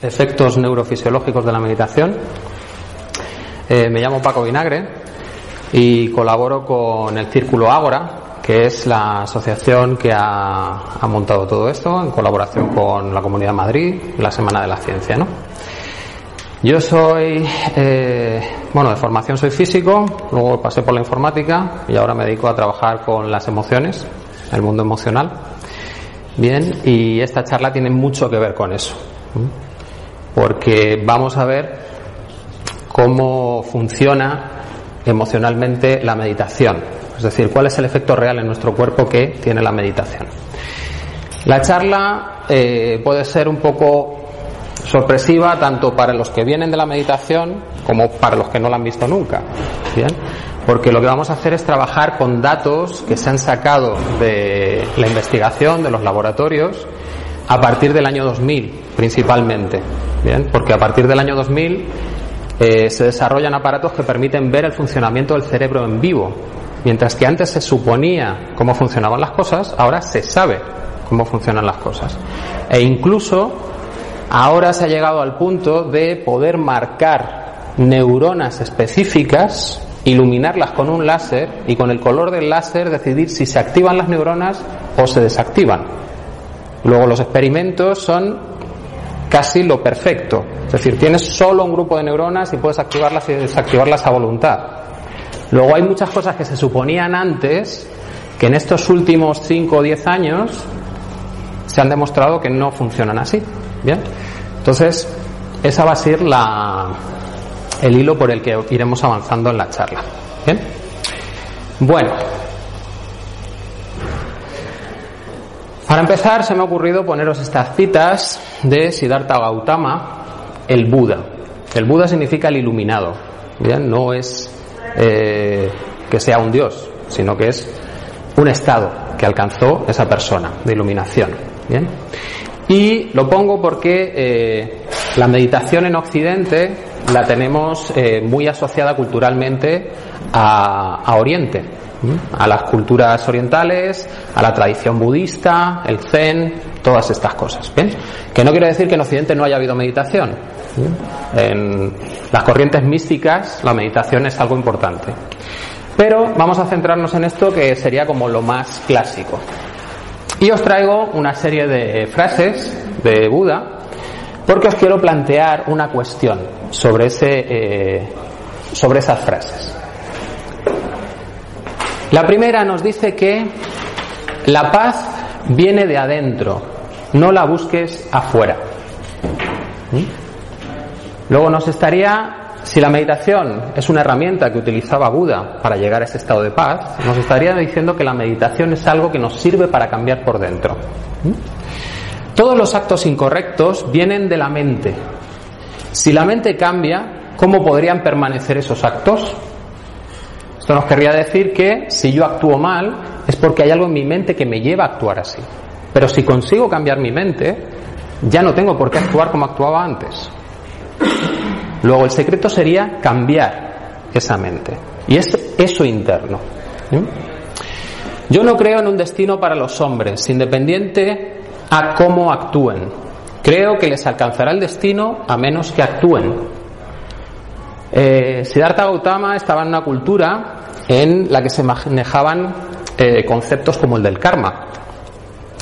efectos neurofisiológicos de la meditación. Eh, me llamo Paco Vinagre y colaboro con el Círculo Ágora, que es la asociación que ha, montado todo esto en colaboración con la Comunidad de Madrid, la Semana de la Ciencia. ¿no? Yo soy, eh, bueno, de formación soy físico, luego pasé por la informática y ahora me dedico a trabajar con las emociones, el mundo emocional. Bien, y esta charla tiene mucho que ver con eso porque vamos a ver cómo funciona emocionalmente la meditación, es decir, cuál es el efecto real en nuestro cuerpo que tiene la meditación. La charla eh, puede ser un poco sorpresiva tanto para los que vienen de la meditación como para los que no la han visto nunca. ¿bien? Porque lo que vamos a hacer es trabajar con datos que se han sacado de la investigación, de los laboratorios, a partir del año 2000 principalmente, ¿bien? porque a partir del año 2000 eh, se desarrollan aparatos que permiten ver el funcionamiento del cerebro en vivo. Mientras que antes se suponía cómo funcionaban las cosas, ahora se sabe cómo funcionan las cosas. E incluso ahora se ha llegado al punto de poder marcar neuronas específicas, iluminarlas con un láser y con el color del láser decidir si se activan las neuronas o se desactivan. Luego los experimentos son casi lo perfecto. Es decir, tienes solo un grupo de neuronas y puedes activarlas y desactivarlas a voluntad. Luego hay muchas cosas que se suponían antes que en estos últimos 5 o 10 años se han demostrado que no funcionan así. ¿Bien? Entonces, esa va a ser la, el hilo por el que iremos avanzando en la charla. Bueno, Para empezar, se me ha ocurrido poneros estas citas de Siddhartha Gautama, el Buda. El Buda significa el iluminado. No es eh, que sea un dios, sino que es un estado que alcanzó esa persona de iluminación. Y lo pongo porque eh, la meditación en Occidente la tenemos eh, muy asociada culturalmente a Oriente a las culturas orientales, a la tradición budista, el zen, todas estas cosas. ¿ven? Que no quiere decir que en Occidente no haya habido meditación. En las corrientes místicas la meditación es algo importante. Pero vamos a centrarnos en esto que sería como lo más clásico. Y os traigo una serie de frases de Buda porque os quiero plantear una cuestión sobre, ese, eh, sobre esas frases. La primera nos dice que la paz viene de adentro, no la busques afuera. ¿Mm? Luego nos estaría, si la meditación es una herramienta que utilizaba Buda para llegar a ese estado de paz, nos estaría diciendo que la meditación es algo que nos sirve para cambiar por dentro. Todos los actos incorrectos vienen de la mente. Si la mente cambia, ¿cómo podrían permanecer esos actos? Esto nos querría decir que si yo actúo mal es porque hay algo en mi mente que me lleva a actuar así. Pero si consigo cambiar mi mente, ya no tengo por qué actuar como actuaba antes. Luego el secreto sería cambiar esa mente. Y es eso interno. Yo no creo en un destino para los hombres, independiente a cómo actúen. Creo que les alcanzará el destino a menos que actúen. Eh, Siddhartha Gautama estaba en una cultura en la que se manejaban eh, conceptos como el del karma,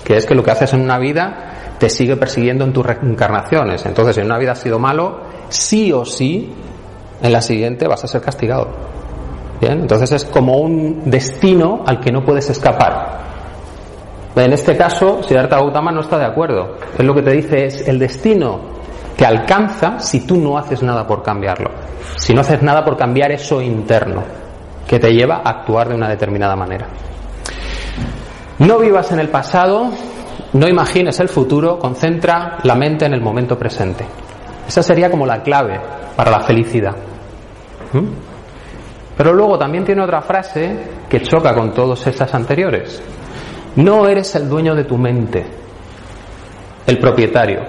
que es que lo que haces en una vida te sigue persiguiendo en tus reencarnaciones. Entonces, si en una vida has sido malo, sí o sí, en la siguiente vas a ser castigado. Bien, entonces es como un destino al que no puedes escapar. En este caso, Siddhartha Gautama no está de acuerdo. Él lo que te dice es el destino te alcanza si tú no haces nada por cambiarlo. Si no haces nada por cambiar eso interno que te lleva a actuar de una determinada manera. No vivas en el pasado, no imagines el futuro, concentra la mente en el momento presente. Esa sería como la clave para la felicidad. ¿Mm? Pero luego también tiene otra frase que choca con todas esas anteriores. No eres el dueño de tu mente, el propietario.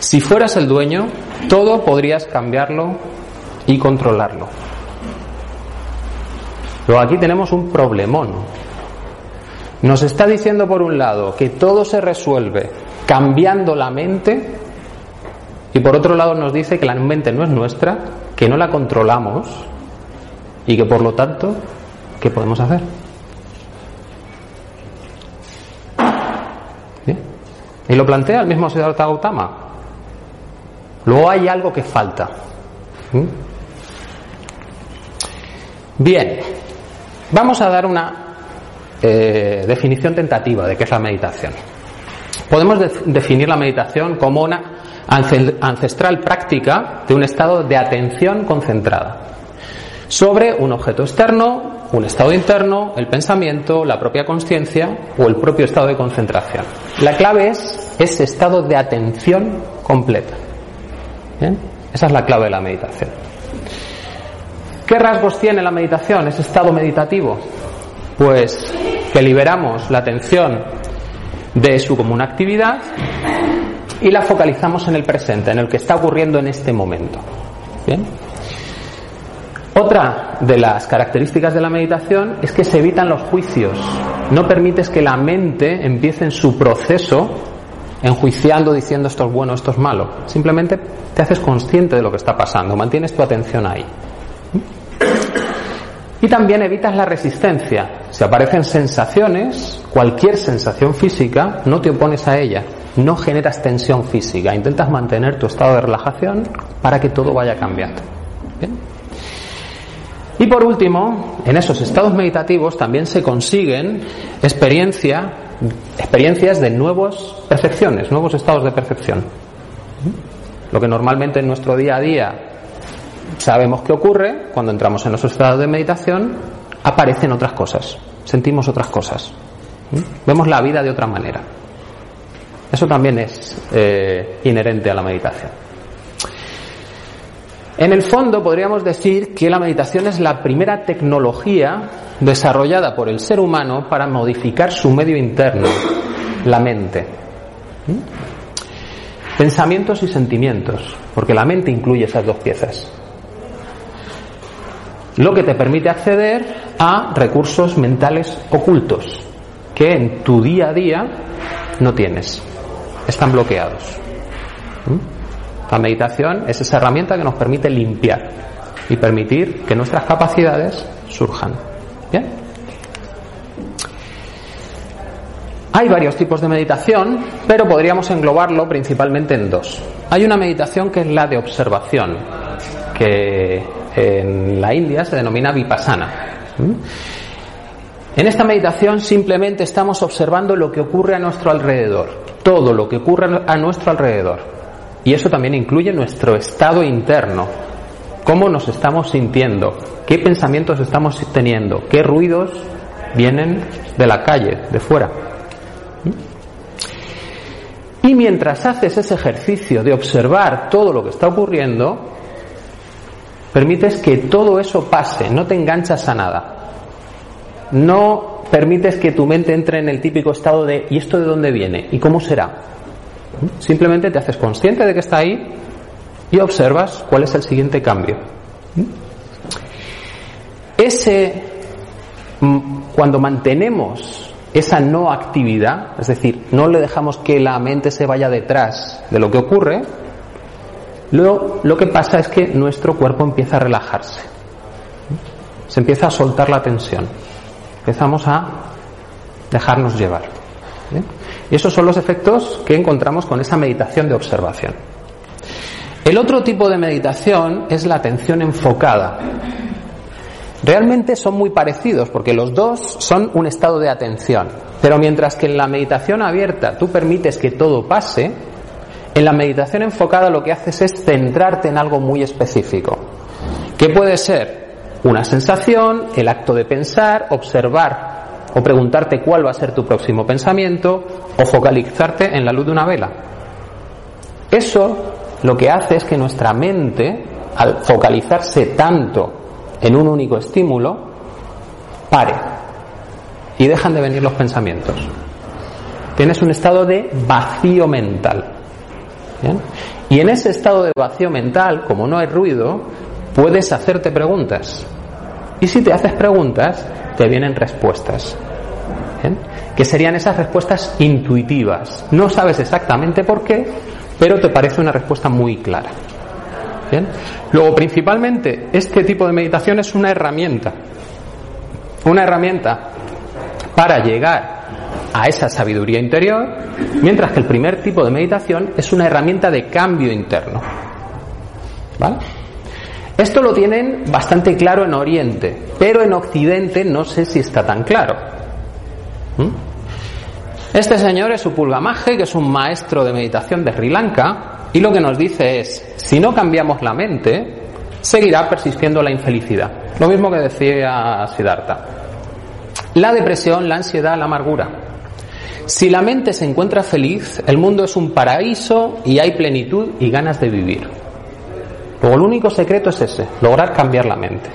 Si fueras el dueño, todo podrías cambiarlo y controlarlo. Luego aquí tenemos un problemón. Nos está diciendo por un lado que todo se resuelve cambiando la mente y por otro lado nos dice que la mente no es nuestra, que no la controlamos y que por lo tanto, ¿qué podemos hacer? Y lo plantea el mismo Siddhartha Gautama. Luego hay algo que falta. Bien, vamos a dar una eh, definición tentativa de qué es la meditación. Podemos definir la meditación como una ancestral práctica de un estado de atención concentrada sobre un objeto externo, un estado interno, el pensamiento, la propia conciencia o el propio estado de concentración. La clave es ese estado de atención completa. Esa es la clave de la meditación. ¿Qué rasgos tiene la meditación, ese estado meditativo? Pues que liberamos la atención de su común actividad y la focalizamos en el presente, en el que está ocurriendo en este momento. Otra de las características de la meditación es que se evitan los juicios. No permites que la mente empiece en su proceso enjuiciando, diciendo esto es bueno, esto es malo. Simplemente te haces consciente de lo que está pasando, mantienes tu atención ahí. Y también evitas la resistencia. Si aparecen sensaciones, cualquier sensación física, no te opones a ella, no generas tensión física, intentas mantener tu estado de relajación para que todo vaya cambiando. Y por último, en esos estados meditativos también se consiguen experiencia, experiencias de nuevas percepciones, nuevos estados de percepción. Lo que normalmente en nuestro día a día sabemos que ocurre, cuando entramos en esos estados de meditación, aparecen otras cosas, sentimos otras cosas, vemos la vida de otra manera. Eso también es eh, inherente a la meditación. En el fondo podríamos decir que la meditación es la primera tecnología desarrollada por el ser humano para modificar su medio interno, la mente. ¿Mm? Pensamientos y sentimientos, porque la mente incluye esas dos piezas. Lo que te permite acceder a recursos mentales ocultos que en tu día a día no tienes, están bloqueados. ¿Mm? La meditación es esa herramienta que nos permite limpiar y permitir que nuestras capacidades surjan. ¿Bien? Hay varios tipos de meditación, pero podríamos englobarlo principalmente en dos. Hay una meditación que es la de observación, que en la India se denomina vipassana. ¿Mm? En esta meditación simplemente estamos observando lo que ocurre a nuestro alrededor, todo lo que ocurre a nuestro alrededor. Y eso también incluye nuestro estado interno, cómo nos estamos sintiendo, qué pensamientos estamos teniendo, qué ruidos vienen de la calle, de fuera. Y mientras haces ese ejercicio de observar todo lo que está ocurriendo, permites que todo eso pase, no te enganchas a nada. No permites que tu mente entre en el típico estado de ¿y esto de dónde viene? ¿Y cómo será? Simplemente te haces consciente de que está ahí y observas cuál es el siguiente cambio. Ese, mm, cuando mantenemos esa no actividad, es decir, no le dejamos que la mente se vaya detrás de lo que ocurre, luego lo que pasa es que nuestro cuerpo empieza a relajarse, se empieza a soltar la tensión, empezamos a dejarnos llevar. Y esos son los efectos que encontramos con esa meditación de observación. El otro tipo de meditación es la atención enfocada. Realmente son muy parecidos porque los dos son un estado de atención. Pero mientras que en la meditación abierta tú permites que todo pase, en la meditación enfocada lo que haces es centrarte en algo muy específico. Que puede ser una sensación, el acto de pensar, observar o preguntarte cuál va a ser tu próximo pensamiento, o focalizarte en la luz de una vela. Eso lo que hace es que nuestra mente, al focalizarse tanto en un único estímulo, pare y dejan de venir los pensamientos. Tienes un estado de vacío mental. Y en ese estado de vacío mental, como no hay ruido, puedes hacerte preguntas. Y si te haces preguntas, te vienen respuestas. Que serían esas respuestas intuitivas. No sabes exactamente por qué, pero te parece una respuesta muy clara. Luego, principalmente, este tipo de meditación es una herramienta. Una herramienta para llegar a esa sabiduría interior, mientras que el primer tipo de meditación es una herramienta de cambio interno. ¿Vale? Esto lo tienen bastante claro en Oriente, pero en Occidente no sé si está tan claro. ¿Mm? Este señor es Upulgamaje, que es un maestro de meditación de Sri Lanka, y lo que nos dice es, si no cambiamos la mente, seguirá persistiendo la infelicidad. Lo mismo que decía Siddhartha. La depresión, la ansiedad, la amargura. Si la mente se encuentra feliz, el mundo es un paraíso y hay plenitud y ganas de vivir. Luego el único secreto es ese, lograr cambiar la mente.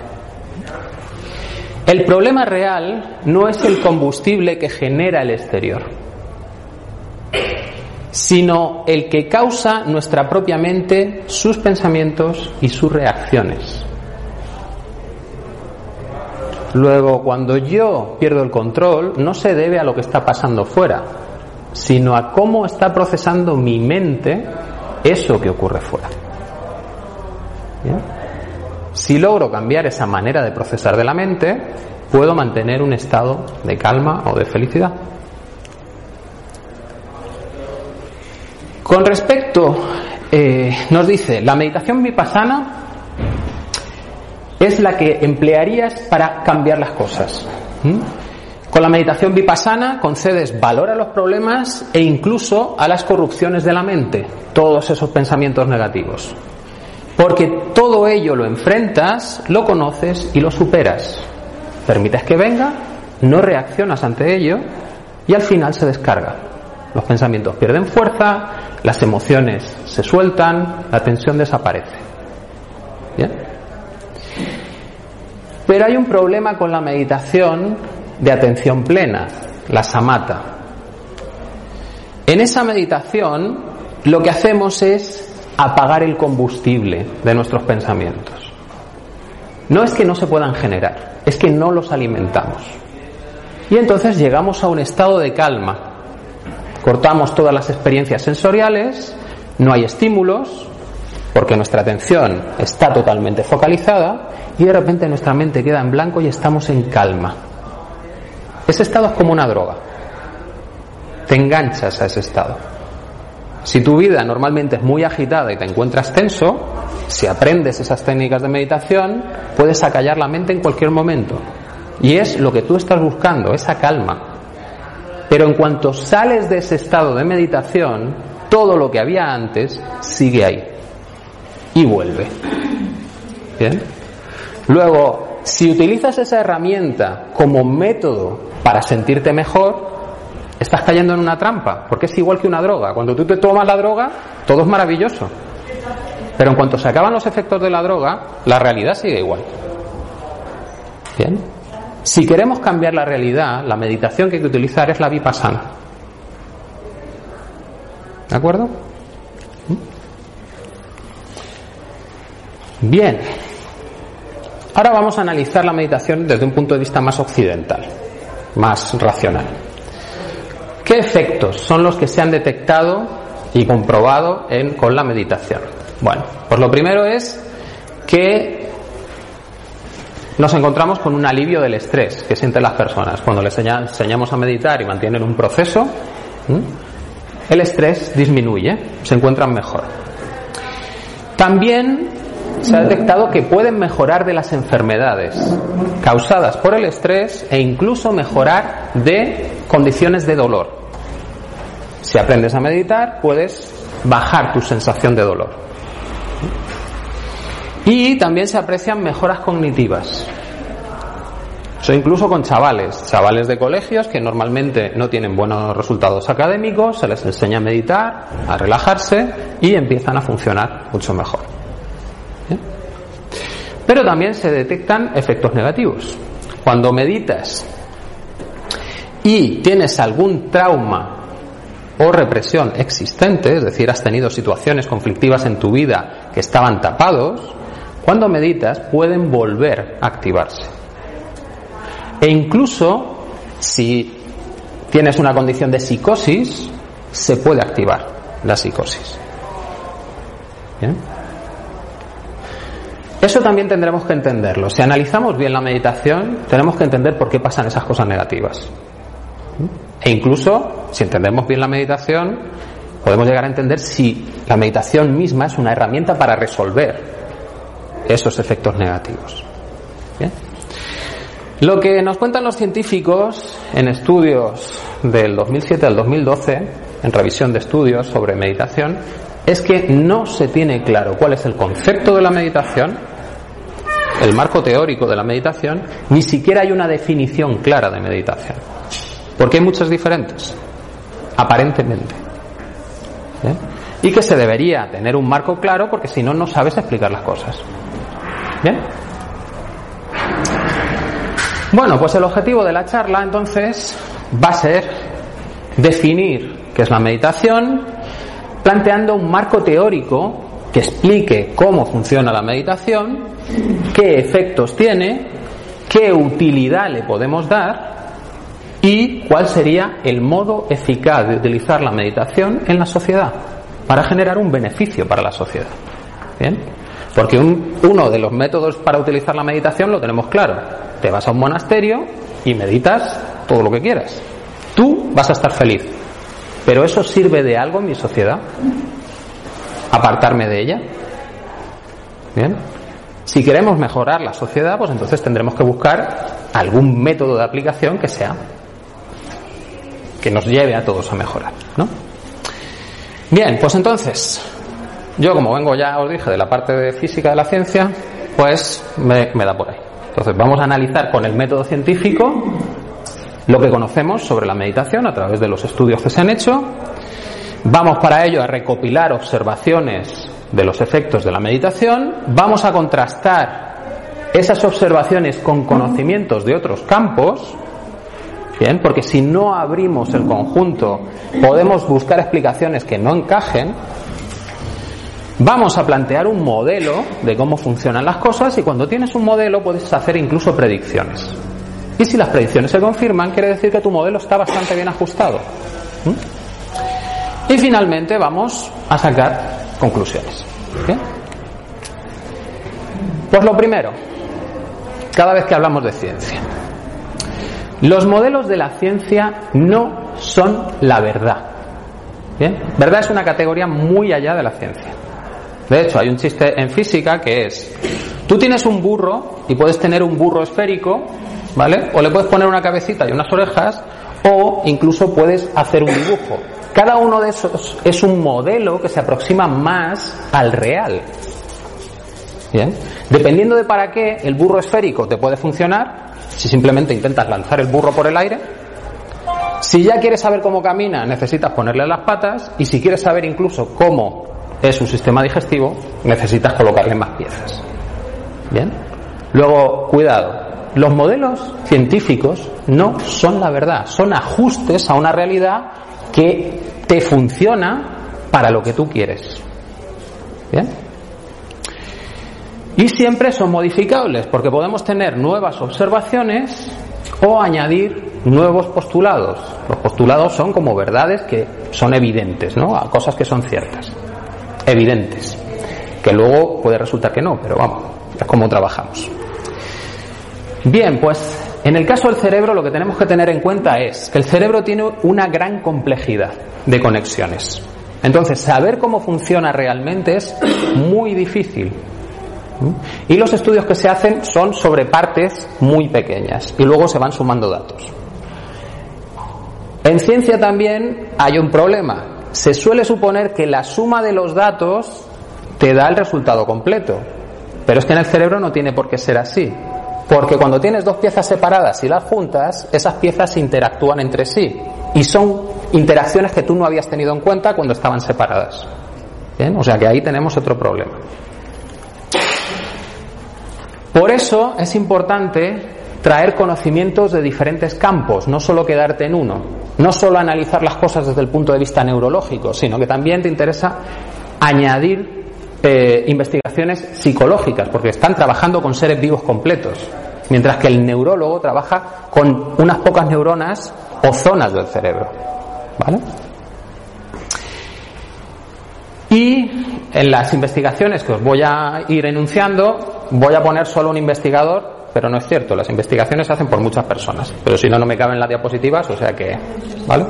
El problema real no es el combustible que genera el exterior, sino el que causa nuestra propia mente, sus pensamientos y sus reacciones. Luego, cuando yo pierdo el control, no se debe a lo que está pasando fuera, sino a cómo está procesando mi mente eso que ocurre fuera. Si logro cambiar esa manera de procesar de la mente, puedo mantener un estado de calma o de felicidad. Con respecto, eh, nos dice, la meditación vipassana es la que emplearías para cambiar las cosas. Con la meditación vipassana concedes valor a los problemas e incluso a las corrupciones de la mente, todos esos pensamientos negativos. Porque todo ello lo enfrentas, lo conoces y lo superas. Permites que venga, no reaccionas ante ello y al final se descarga. Los pensamientos pierden fuerza, las emociones se sueltan, la tensión desaparece. ¿Bien? Pero hay un problema con la meditación de atención plena, la samata. En esa meditación lo que hacemos es apagar el combustible de nuestros pensamientos. No es que no se puedan generar, es que no los alimentamos. Y entonces llegamos a un estado de calma. Cortamos todas las experiencias sensoriales, no hay estímulos, porque nuestra atención está totalmente focalizada y de repente nuestra mente queda en blanco y estamos en calma. Ese estado es como una droga. Te enganchas a ese estado. Si tu vida normalmente es muy agitada y te encuentras tenso, si aprendes esas técnicas de meditación, puedes acallar la mente en cualquier momento. Y es lo que tú estás buscando, esa calma. Pero en cuanto sales de ese estado de meditación, todo lo que había antes sigue ahí. Y vuelve. ¿Bien? Luego, si utilizas esa herramienta como método para sentirte mejor, estás cayendo en una trampa, porque es igual que una droga. Cuando tú te tomas la droga, todo es maravilloso. Pero en cuanto se acaban los efectos de la droga, la realidad sigue igual. Bien. Si queremos cambiar la realidad, la meditación que hay que utilizar es la vipassana. ¿De acuerdo? Bien. Ahora vamos a analizar la meditación desde un punto de vista más occidental, más racional. ¿Qué efectos son los que se han detectado y comprobado con la meditación? Bueno, pues lo primero es que nos encontramos con un alivio del estrés que sienten las personas. Cuando les enseñamos a meditar y mantienen un proceso, el estrés disminuye, se encuentran mejor. También se ha detectado que pueden mejorar de las enfermedades causadas por el estrés e incluso mejorar de condiciones de dolor. Si aprendes a meditar, puedes bajar tu sensación de dolor. Y también se aprecian mejoras cognitivas. Eso incluso con chavales, chavales de colegios que normalmente no tienen buenos resultados académicos, se les enseña a meditar, a relajarse y empiezan a funcionar mucho mejor. Pero también se detectan efectos negativos. Cuando meditas y tienes algún trauma o represión existente, es decir, has tenido situaciones conflictivas en tu vida que estaban tapados, cuando meditas pueden volver a activarse. E incluso si tienes una condición de psicosis, se puede activar la psicosis. ¿Bien? Eso también tendremos que entenderlo. Si analizamos bien la meditación, tenemos que entender por qué pasan esas cosas negativas. E incluso, si entendemos bien la meditación, podemos llegar a entender si la meditación misma es una herramienta para resolver esos efectos negativos. Lo que nos cuentan los científicos en estudios del 2007 al 2012, en revisión de estudios sobre meditación, es que no se tiene claro cuál es el concepto de la meditación, el marco teórico de la meditación, ni siquiera hay una definición clara de meditación. Porque hay muchas diferentes, aparentemente. ¿Eh? Y que se debería tener un marco claro porque si no, no sabes explicar las cosas. ¿Bien? Bueno, pues el objetivo de la charla entonces va a ser definir qué es la meditación, planteando un marco teórico que explique cómo funciona la meditación, qué efectos tiene, qué utilidad le podemos dar y cuál sería el modo eficaz de utilizar la meditación en la sociedad para generar un beneficio para la sociedad. ¿Bien? Porque uno de los métodos para utilizar la meditación lo tenemos claro. Te vas a un monasterio y meditas todo lo que quieras. Tú vas a estar feliz. Pero eso sirve de algo en mi sociedad. Apartarme de ella. Bien. Si queremos mejorar la sociedad, pues entonces tendremos que buscar algún método de aplicación que sea que nos lleve a todos a mejorar, ¿no? Bien, pues entonces, yo como vengo ya, os dije, de la parte de física de la ciencia, pues me, me da por ahí. Entonces vamos a analizar con el método científico lo que conocemos sobre la meditación a través de los estudios que se han hecho. Vamos para ello a recopilar observaciones de los efectos de la meditación. Vamos a contrastar esas observaciones con conocimientos de otros campos. Bien, porque si no abrimos el conjunto podemos buscar explicaciones que no encajen. Vamos a plantear un modelo de cómo funcionan las cosas y cuando tienes un modelo puedes hacer incluso predicciones. Y si las predicciones se confirman, quiere decir que tu modelo está bastante bien ajustado. ¿Mm? Y finalmente vamos a sacar conclusiones. Pues lo primero, cada vez que hablamos de ciencia, los modelos de la ciencia no son la verdad. ¿Bien? Verdad es una categoría muy allá de la ciencia. De hecho, hay un chiste en física que es, tú tienes un burro y puedes tener un burro esférico, ¿vale? O le puedes poner una cabecita y unas orejas, o incluso puedes hacer un dibujo. Cada uno de esos es un modelo que se aproxima más al real. Bien. Dependiendo de para qué, el burro esférico te puede funcionar si simplemente intentas lanzar el burro por el aire. Si ya quieres saber cómo camina, necesitas ponerle las patas. Y si quieres saber incluso cómo es su sistema digestivo, necesitas colocarle más piezas. Bien. Luego, cuidado. Los modelos científicos no son la verdad, son ajustes a una realidad que te funciona para lo que tú quieres. ¿Bien? Y siempre son modificables porque podemos tener nuevas observaciones o añadir nuevos postulados. Los postulados son como verdades que son evidentes, ¿no? A cosas que son ciertas, evidentes, que luego puede resultar que no, pero vamos, es como trabajamos. Bien, pues en el caso del cerebro lo que tenemos que tener en cuenta es que el cerebro tiene una gran complejidad de conexiones. Entonces, saber cómo funciona realmente es muy difícil. Y los estudios que se hacen son sobre partes muy pequeñas y luego se van sumando datos. En ciencia también hay un problema. Se suele suponer que la suma de los datos te da el resultado completo. Pero es que en el cerebro no tiene por qué ser así. Porque cuando tienes dos piezas separadas y las juntas, esas piezas interactúan entre sí. Y son interacciones que tú no habías tenido en cuenta cuando estaban separadas. O sea que ahí tenemos otro problema. Por eso es importante traer conocimientos de diferentes campos, no solo quedarte en uno, no solo analizar las cosas desde el punto de vista neurológico, sino que también te interesa añadir eh, investigaciones psicológicas, porque están trabajando con seres vivos completos, mientras que el neurólogo trabaja con unas pocas neuronas o zonas del cerebro. ¿Vale? Y en las investigaciones que os voy a ir enunciando, voy a poner solo un investigador, pero no es cierto, las investigaciones se hacen por muchas personas, pero si no, no me caben las diapositivas, o sea que, ¿vale?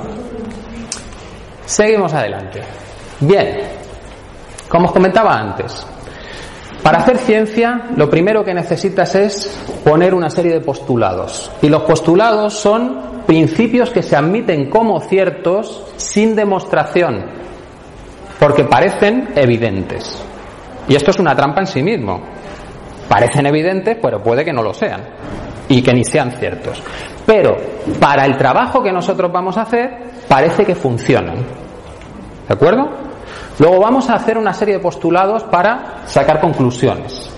Seguimos adelante. Bien, como os comentaba antes, para hacer ciencia lo primero que necesitas es poner una serie de postulados. Y los postulados son principios que se admiten como ciertos sin demostración, porque parecen evidentes. Y esto es una trampa en sí mismo. Parecen evidentes, pero puede que no lo sean y que ni sean ciertos. Pero para el trabajo que nosotros vamos a hacer, parece que funcionan. ¿De acuerdo? Luego vamos a hacer una serie de postulados para sacar conclusiones.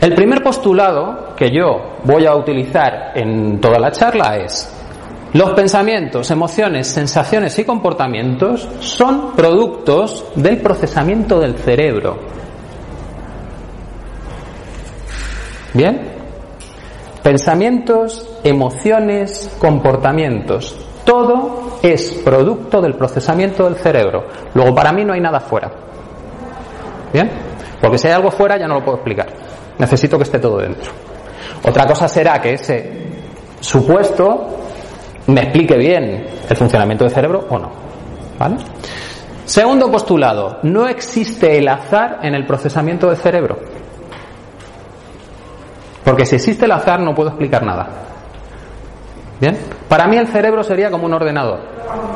El primer postulado que yo voy a utilizar en toda la charla es los pensamientos, emociones, sensaciones y comportamientos son productos del procesamiento del cerebro. ¿Bien? Pensamientos, emociones, comportamientos. Todo es producto del procesamiento del cerebro. Luego, para mí no hay nada fuera. ¿Bien? Porque si hay algo fuera ya no lo puedo explicar. Necesito que esté todo dentro. Otra cosa será que ese supuesto me explique bien el funcionamiento del cerebro o no. ¿Vale? Segundo postulado, no existe el azar en el procesamiento del cerebro. Porque si existe el azar no puedo explicar nada. ¿Bien? Para mí el cerebro sería como un ordenador.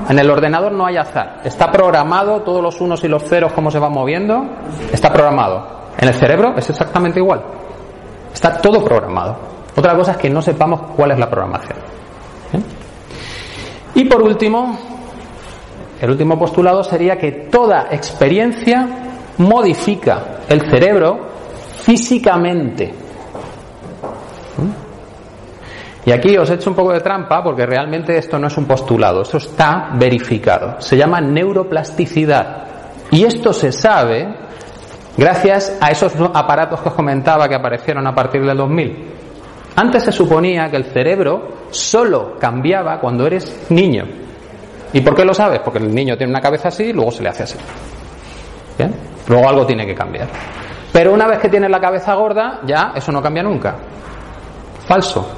En el ordenador no hay azar. Está programado, todos los unos y los ceros, cómo se van moviendo, está programado. En el cerebro es exactamente igual. Está todo programado. Otra cosa es que no sepamos cuál es la programación. Y por último, el último postulado sería que toda experiencia modifica el cerebro físicamente. Y aquí os he hecho un poco de trampa porque realmente esto no es un postulado, esto está verificado. Se llama neuroplasticidad. Y esto se sabe gracias a esos aparatos que os comentaba que aparecieron a partir del 2000. Antes se suponía que el cerebro solo cambiaba cuando eres niño. ¿Y por qué lo sabes? Porque el niño tiene una cabeza así y luego se le hace así. ¿Bien? Luego algo tiene que cambiar. Pero una vez que tienes la cabeza gorda, ya eso no cambia nunca. Falso.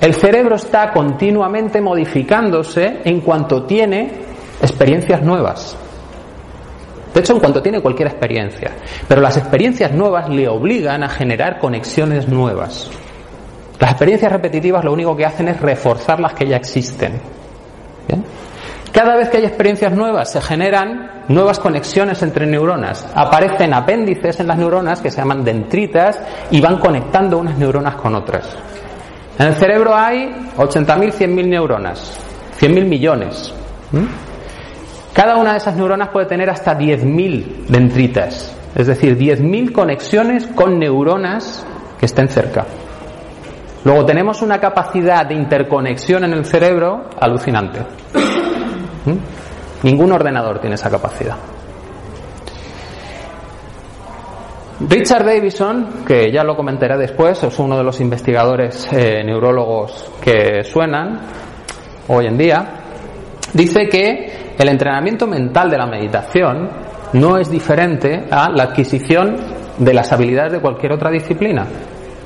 El cerebro está continuamente modificándose en cuanto tiene experiencias nuevas. De hecho, en cuanto tiene cualquier experiencia. Pero las experiencias nuevas le obligan a generar conexiones nuevas. Las experiencias repetitivas lo único que hacen es reforzar las que ya existen. Cada vez que hay experiencias nuevas se generan nuevas conexiones entre neuronas. Aparecen apéndices en las neuronas que se llaman dendritas y van conectando unas neuronas con otras. En el cerebro hay 80.000, 100.000 neuronas, 100.000 millones. Cada una de esas neuronas puede tener hasta 10.000 dendritas, es decir, 10.000 conexiones con neuronas que estén cerca. Luego tenemos una capacidad de interconexión en el cerebro alucinante. ¿Mm? Ningún ordenador tiene esa capacidad. Richard Davison, que ya lo comentaré después, es uno de los investigadores eh, neurólogos que suenan hoy en día, dice que el entrenamiento mental de la meditación no es diferente a la adquisición de las habilidades de cualquier otra disciplina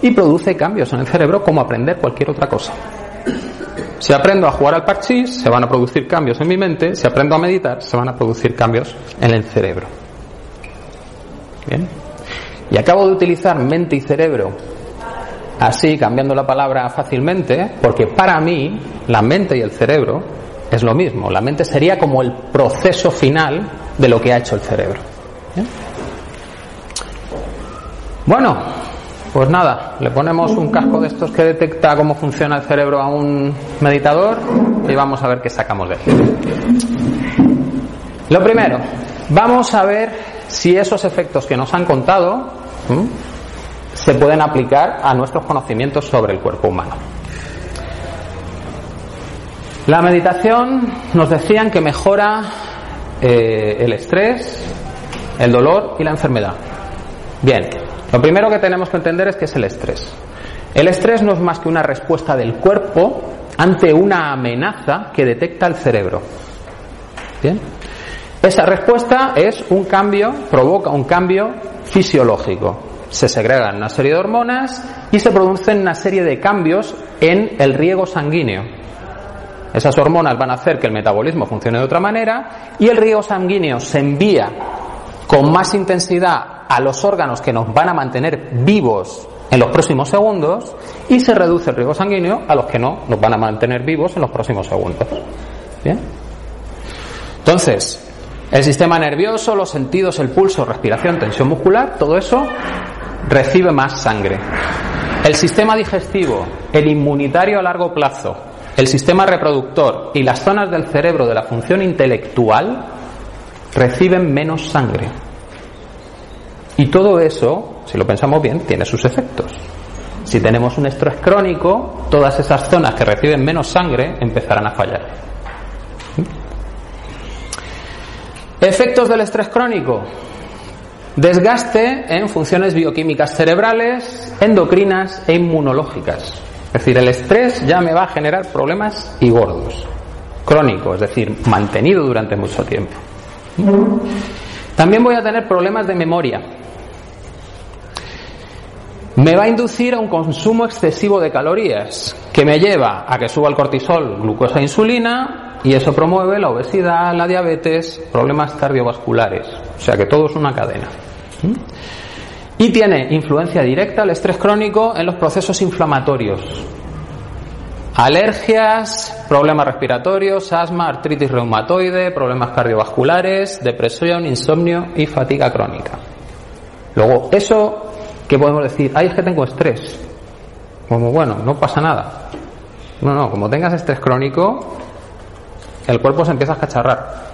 y produce cambios en el cerebro como aprender cualquier otra cosa. Si aprendo a jugar al parchís, se van a producir cambios en mi mente. Si aprendo a meditar, se van a producir cambios en el cerebro. Bien. Y acabo de utilizar mente y cerebro así, cambiando la palabra fácilmente, porque para mí la mente y el cerebro es lo mismo. La mente sería como el proceso final de lo que ha hecho el cerebro. Bueno, pues nada, le ponemos un casco de estos que detecta cómo funciona el cerebro a un meditador y vamos a ver qué sacamos de él. Lo primero, vamos a ver si esos efectos que nos han contado se pueden aplicar a nuestros conocimientos sobre el cuerpo humano. La meditación nos decían que mejora eh, el estrés, el dolor y la enfermedad. Bien, lo primero que tenemos que entender es que es el estrés. El estrés no es más que una respuesta del cuerpo ante una amenaza que detecta el cerebro. Bien. Esa respuesta es un cambio, provoca un cambio fisiológico. Se segregan una serie de hormonas y se producen una serie de cambios en el riego sanguíneo. Esas hormonas van a hacer que el metabolismo funcione de otra manera y el riego sanguíneo se envía con más intensidad a los órganos que nos van a mantener vivos en los próximos segundos y se reduce el riego sanguíneo a los que no nos van a mantener vivos en los próximos segundos. ¿Bien? Entonces, el sistema nervioso, los sentidos, el pulso, respiración, tensión muscular, todo eso recibe más sangre. El sistema digestivo, el inmunitario a largo plazo, el sistema reproductor y las zonas del cerebro de la función intelectual reciben menos sangre. Y todo eso, si lo pensamos bien, tiene sus efectos. Si tenemos un estrés crónico, todas esas zonas que reciben menos sangre empezarán a fallar. Efectos del estrés crónico. Desgaste en funciones bioquímicas cerebrales, endocrinas e inmunológicas. Es decir, el estrés ya me va a generar problemas y gordos. Crónico, es decir, mantenido durante mucho tiempo. También voy a tener problemas de memoria. Me va a inducir a un consumo excesivo de calorías, que me lleva a que suba el cortisol, glucosa e insulina, y eso promueve la obesidad, la diabetes, problemas cardiovasculares. O sea que todo es una cadena. Y tiene influencia directa el estrés crónico en los procesos inflamatorios. Alergias, problemas respiratorios, asma, artritis reumatoide, problemas cardiovasculares, depresión, insomnio y fatiga crónica. Luego, eso, ¿qué podemos decir? Ay, es que tengo estrés. Como bueno, no pasa nada. No, no, como tengas estrés crónico, el cuerpo se empieza a cacharrar.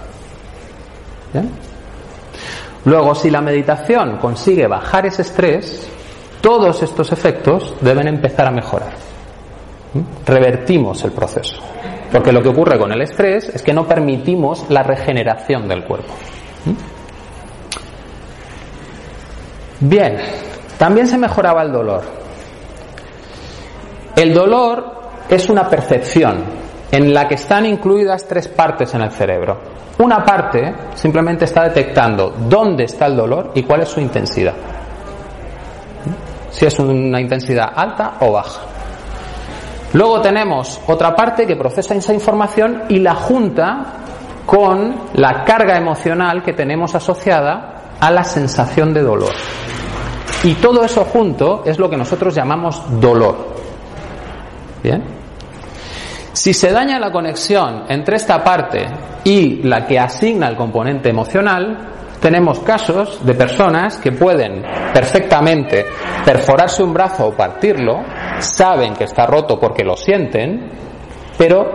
Luego, si la meditación consigue bajar ese estrés, todos estos efectos deben empezar a mejorar. Revertimos el proceso. Porque lo que ocurre con el estrés es que no permitimos la regeneración del cuerpo. Bien, también se mejoraba el dolor. El dolor es una percepción en la que están incluidas tres partes en el cerebro. Una parte simplemente está detectando dónde está el dolor y cuál es su intensidad. Si es una intensidad alta o baja. Luego tenemos otra parte que procesa esa información y la junta con la carga emocional que tenemos asociada a la sensación de dolor. Y todo eso junto es lo que nosotros llamamos dolor. ¿Bien? Si se daña la conexión entre esta parte y la que asigna el componente emocional, tenemos casos de personas que pueden perfectamente perforarse un brazo o partirlo, saben que está roto porque lo sienten, pero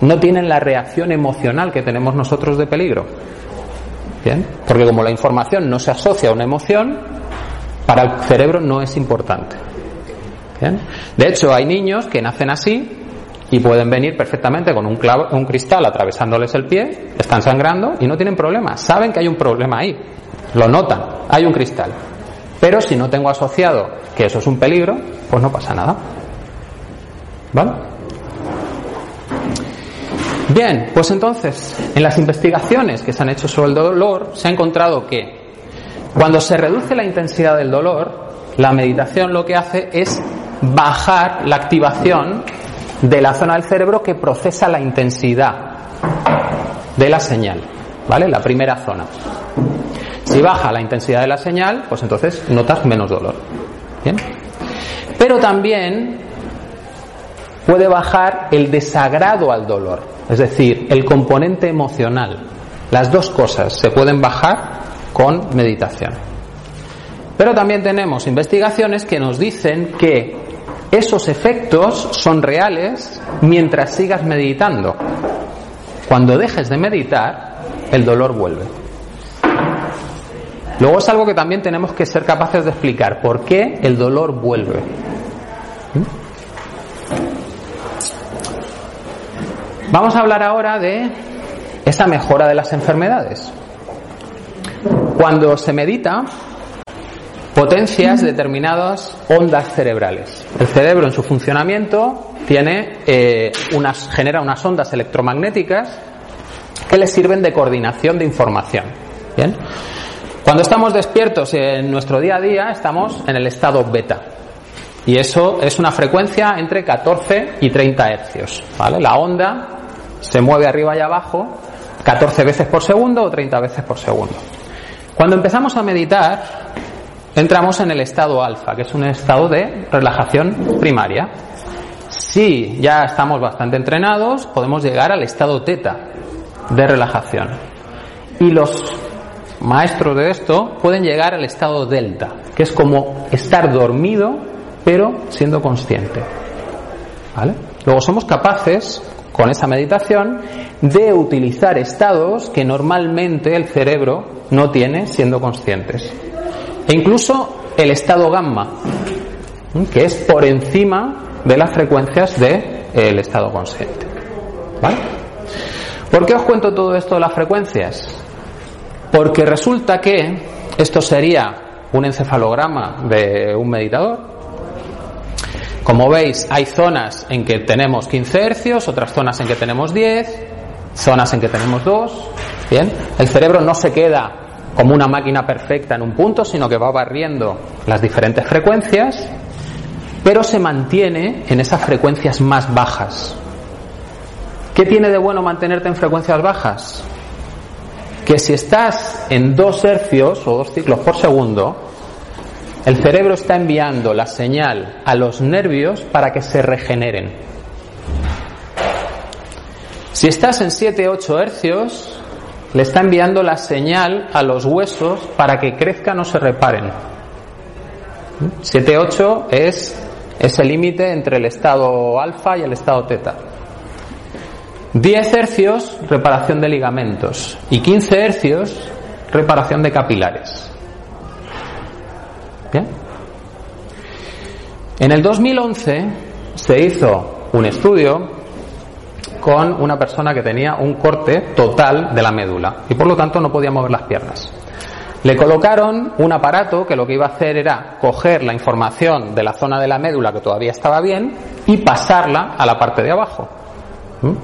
no tienen la reacción emocional que tenemos nosotros de peligro. ¿Bien? Porque como la información no se asocia a una emoción, para el cerebro no es importante. ¿Bien? De hecho, hay niños que nacen así y pueden venir perfectamente con un, clavo, un cristal atravesándoles el pie, están sangrando y no tienen problema. Saben que hay un problema ahí, lo notan, hay un cristal. Pero si no tengo asociado que eso es un peligro, pues no pasa nada. ¿Vale? Bien, pues entonces, en las investigaciones que se han hecho sobre el dolor, se ha encontrado que cuando se reduce la intensidad del dolor, la meditación lo que hace es bajar la activación de la zona del cerebro que procesa la intensidad de la señal, ¿vale? La primera zona. Si baja la intensidad de la señal, pues entonces notas menos dolor. ¿Bien? Pero también puede bajar el desagrado al dolor, es decir, el componente emocional. Las dos cosas se pueden bajar con meditación. Pero también tenemos investigaciones que nos dicen que esos efectos son reales mientras sigas meditando. Cuando dejes de meditar, el dolor vuelve. Luego es algo que también tenemos que ser capaces de explicar. ¿Por qué el dolor vuelve? Vamos a hablar ahora de esa mejora de las enfermedades. Cuando se medita, potencias determinadas ondas cerebrales. El cerebro en su funcionamiento tiene eh, unas, genera unas ondas electromagnéticas que le sirven de coordinación de información. ¿Bien? Cuando estamos despiertos en nuestro día a día, estamos en el estado beta. Y eso es una frecuencia entre 14 y 30 hercios. ¿vale? La onda se mueve arriba y abajo 14 veces por segundo o 30 veces por segundo. Cuando empezamos a meditar, entramos en el estado alfa, que es un estado de relajación primaria. Si ya estamos bastante entrenados, podemos llegar al estado teta de relajación. Y los maestros de esto pueden llegar al estado delta, que es como estar dormido pero siendo consciente. ¿Vale? Luego somos capaces con esa meditación de utilizar estados que normalmente el cerebro no tiene siendo conscientes. E incluso el estado gamma, que es por encima de las frecuencias del estado consciente. ¿Vale? ¿Por qué os cuento todo esto de las frecuencias? Porque resulta que esto sería un encefalograma de un meditador, como veis, hay zonas en que tenemos 15 hercios, otras zonas en que tenemos 10, zonas en que tenemos 2. Bien, el cerebro no se queda como una máquina perfecta en un punto, sino que va barriendo las diferentes frecuencias, pero se mantiene en esas frecuencias más bajas. ¿Qué tiene de bueno mantenerte en frecuencias bajas? Que si estás en 2 hercios o 2 ciclos por segundo, el cerebro está enviando la señal a los nervios para que se regeneren. Si estás en 7-8 hercios, le está enviando la señal a los huesos para que crezcan o se reparen. 7-8 es ese límite entre el estado alfa y el estado teta. 10 hercios, reparación de ligamentos. Y 15 hercios, reparación de capilares. En el 2011 se hizo un estudio con una persona que tenía un corte total de la médula y por lo tanto no podía mover las piernas. Le colocaron un aparato que lo que iba a hacer era coger la información de la zona de la médula que todavía estaba bien y pasarla a la parte de abajo.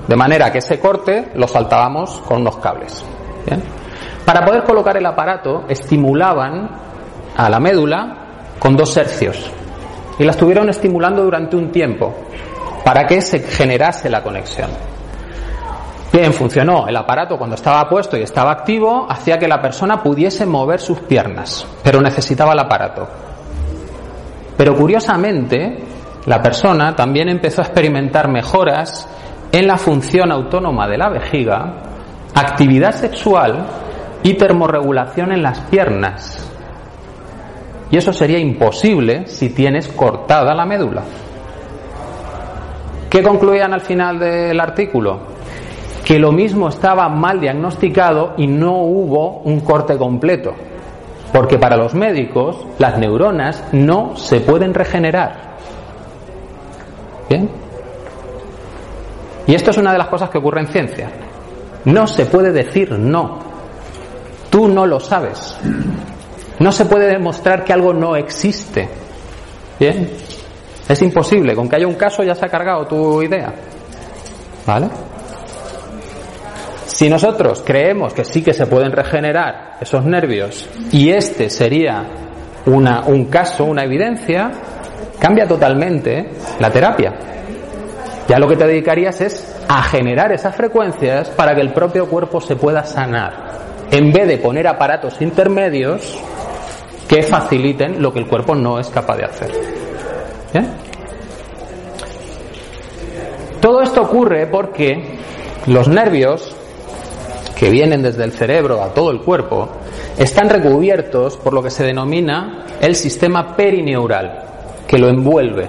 De manera que ese corte lo saltábamos con unos cables. Para poder colocar el aparato estimulaban a la médula con dos hercios y la estuvieron estimulando durante un tiempo para que se generase la conexión. Bien, funcionó. El aparato cuando estaba puesto y estaba activo hacía que la persona pudiese mover sus piernas, pero necesitaba el aparato. Pero curiosamente, la persona también empezó a experimentar mejoras en la función autónoma de la vejiga, actividad sexual y termorregulación en las piernas. Y eso sería imposible si tienes cortada la médula. ¿Qué concluían al final del artículo? Que lo mismo estaba mal diagnosticado y no hubo un corte completo. Porque para los médicos las neuronas no se pueden regenerar. ¿Bien? Y esto es una de las cosas que ocurre en ciencia. No se puede decir no. Tú no lo sabes. No se puede demostrar que algo no existe. ¿Bien? Es imposible. Con que haya un caso ya se ha cargado tu idea. ¿Vale? Si nosotros creemos que sí que se pueden regenerar esos nervios y este sería una, un caso, una evidencia, cambia totalmente la terapia. Ya lo que te dedicarías es a generar esas frecuencias para que el propio cuerpo se pueda sanar. En vez de poner aparatos intermedios que faciliten lo que el cuerpo no es capaz de hacer. Todo esto ocurre porque los nervios que vienen desde el cerebro a todo el cuerpo están recubiertos por lo que se denomina el sistema perineural, que lo envuelve.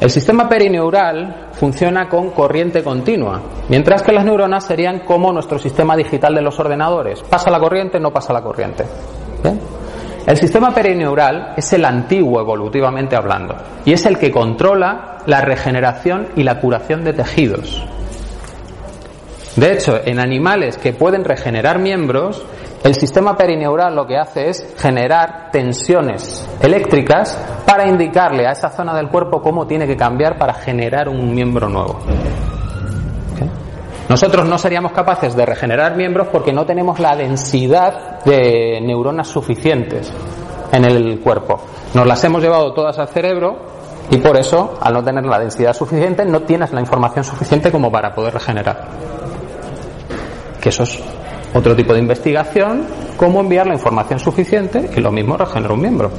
El sistema perineural funciona con corriente continua, mientras que las neuronas serían como nuestro sistema digital de los ordenadores. Pasa la corriente, no pasa la corriente. ¿Bien? El sistema perineural es el antiguo evolutivamente hablando y es el que controla la regeneración y la curación de tejidos. De hecho, en animales que pueden regenerar miembros, el sistema perineural lo que hace es generar tensiones eléctricas para indicarle a esa zona del cuerpo cómo tiene que cambiar para generar un miembro nuevo. Nosotros no seríamos capaces de regenerar miembros porque no tenemos la densidad de neuronas suficientes en el cuerpo. Nos las hemos llevado todas al cerebro y por eso, al no tener la densidad suficiente, no tienes la información suficiente como para poder regenerar. Que eso es otro tipo de investigación, cómo enviar la información suficiente y lo mismo regenera un miembro.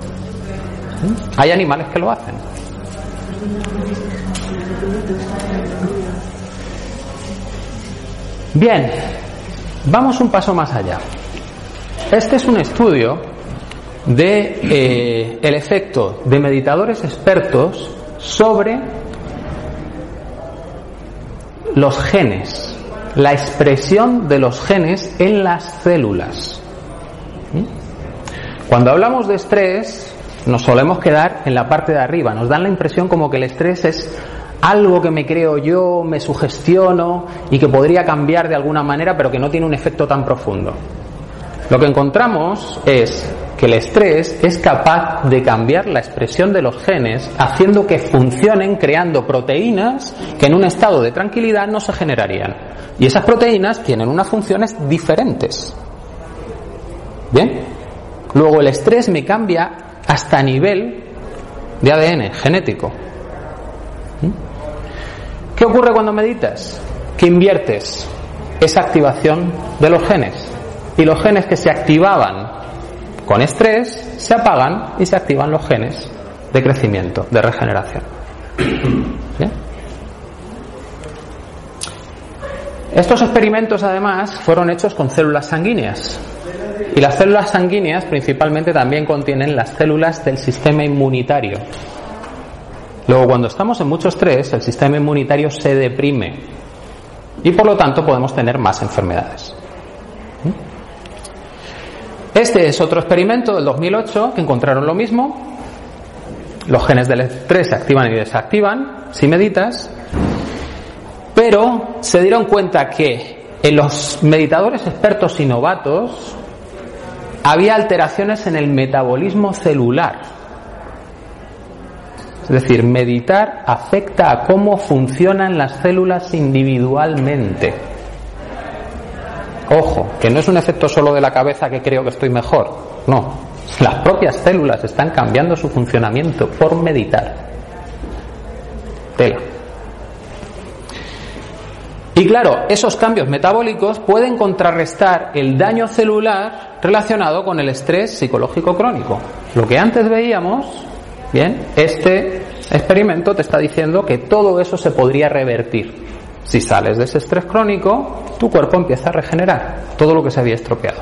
Hay animales que lo hacen. Bien, vamos un paso más allá. Este es un estudio de eh, el efecto de meditadores expertos sobre los genes, la expresión de los genes en las células. ¿Mm? Cuando hablamos de estrés, nos solemos quedar en la parte de arriba, nos dan la impresión como que el estrés es algo que me creo yo, me sugestiono y que podría cambiar de alguna manera, pero que no tiene un efecto tan profundo. Lo que encontramos es que el estrés es capaz de cambiar la expresión de los genes, haciendo que funcionen creando proteínas que en un estado de tranquilidad no se generarían. Y esas proteínas tienen unas funciones diferentes. Bien. Luego el estrés me cambia hasta nivel de ADN genético. ¿Qué ocurre cuando meditas? Que inviertes esa activación de los genes. Y los genes que se activaban con estrés se apagan y se activan los genes de crecimiento, de regeneración. Estos experimentos además fueron hechos con células sanguíneas. Y las células sanguíneas principalmente también contienen las células del sistema inmunitario, Luego, cuando estamos en mucho estrés, el sistema inmunitario se deprime y por lo tanto podemos tener más enfermedades. ¿Mm? Este es otro experimento del 2008 que encontraron lo mismo. Los genes del estrés se activan y desactivan si meditas, pero se dieron cuenta que en los meditadores expertos y novatos había alteraciones en el metabolismo celular es decir, meditar afecta a cómo funcionan las células individualmente. Ojo, que no es un efecto solo de la cabeza que creo que estoy mejor. No, las propias células están cambiando su funcionamiento por meditar. Tela. Y claro, esos cambios metabólicos pueden contrarrestar el daño celular relacionado con el estrés psicológico crónico. Lo que antes veíamos Bien, este experimento te está diciendo que todo eso se podría revertir. Si sales de ese estrés crónico, tu cuerpo empieza a regenerar todo lo que se había estropeado.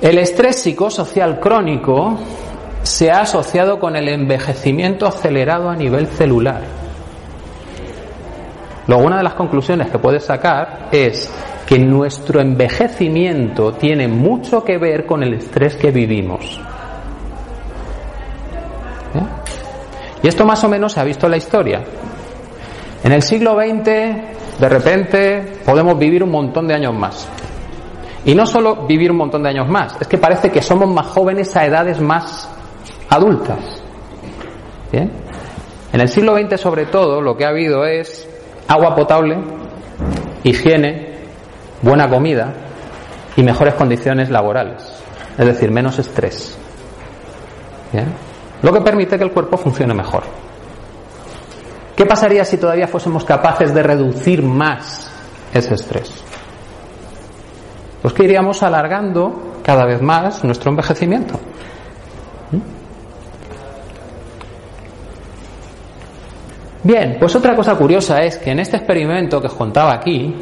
El estrés psicosocial crónico se ha asociado con el envejecimiento acelerado a nivel celular. Luego, una de las conclusiones que puedes sacar es que nuestro envejecimiento tiene mucho que ver con el estrés que vivimos. Y esto más o menos se ha visto en la historia. En el siglo XX, de repente, podemos vivir un montón de años más. Y no solo vivir un montón de años más, es que parece que somos más jóvenes a edades más adultas. En el siglo XX, sobre todo, lo que ha habido es agua potable, higiene, buena comida y mejores condiciones laborales. Es decir, menos estrés. Lo que permite que el cuerpo funcione mejor. ¿Qué pasaría si todavía fuésemos capaces de reducir más ese estrés? Pues que iríamos alargando cada vez más nuestro envejecimiento. ¿Mm? Bien, pues otra cosa curiosa es que en este experimento que os contaba aquí,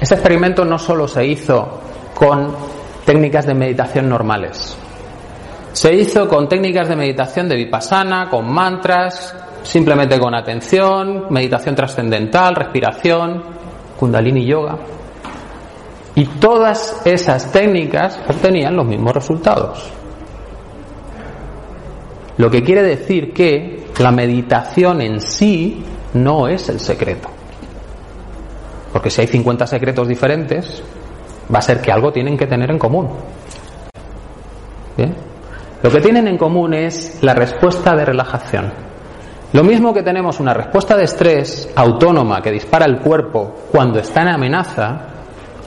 ese experimento no solo se hizo con técnicas de meditación normales, se hizo con técnicas de meditación de vipassana, con mantras, simplemente con atención, meditación trascendental, respiración, kundalini yoga. Y todas esas técnicas obtenían los mismos resultados. Lo que quiere decir que la meditación en sí no es el secreto. Porque si hay 50 secretos diferentes, va a ser que algo tienen que tener en común. ¿Bien? Lo que tienen en común es la respuesta de relajación. Lo mismo que tenemos una respuesta de estrés autónoma que dispara el cuerpo cuando está en amenaza,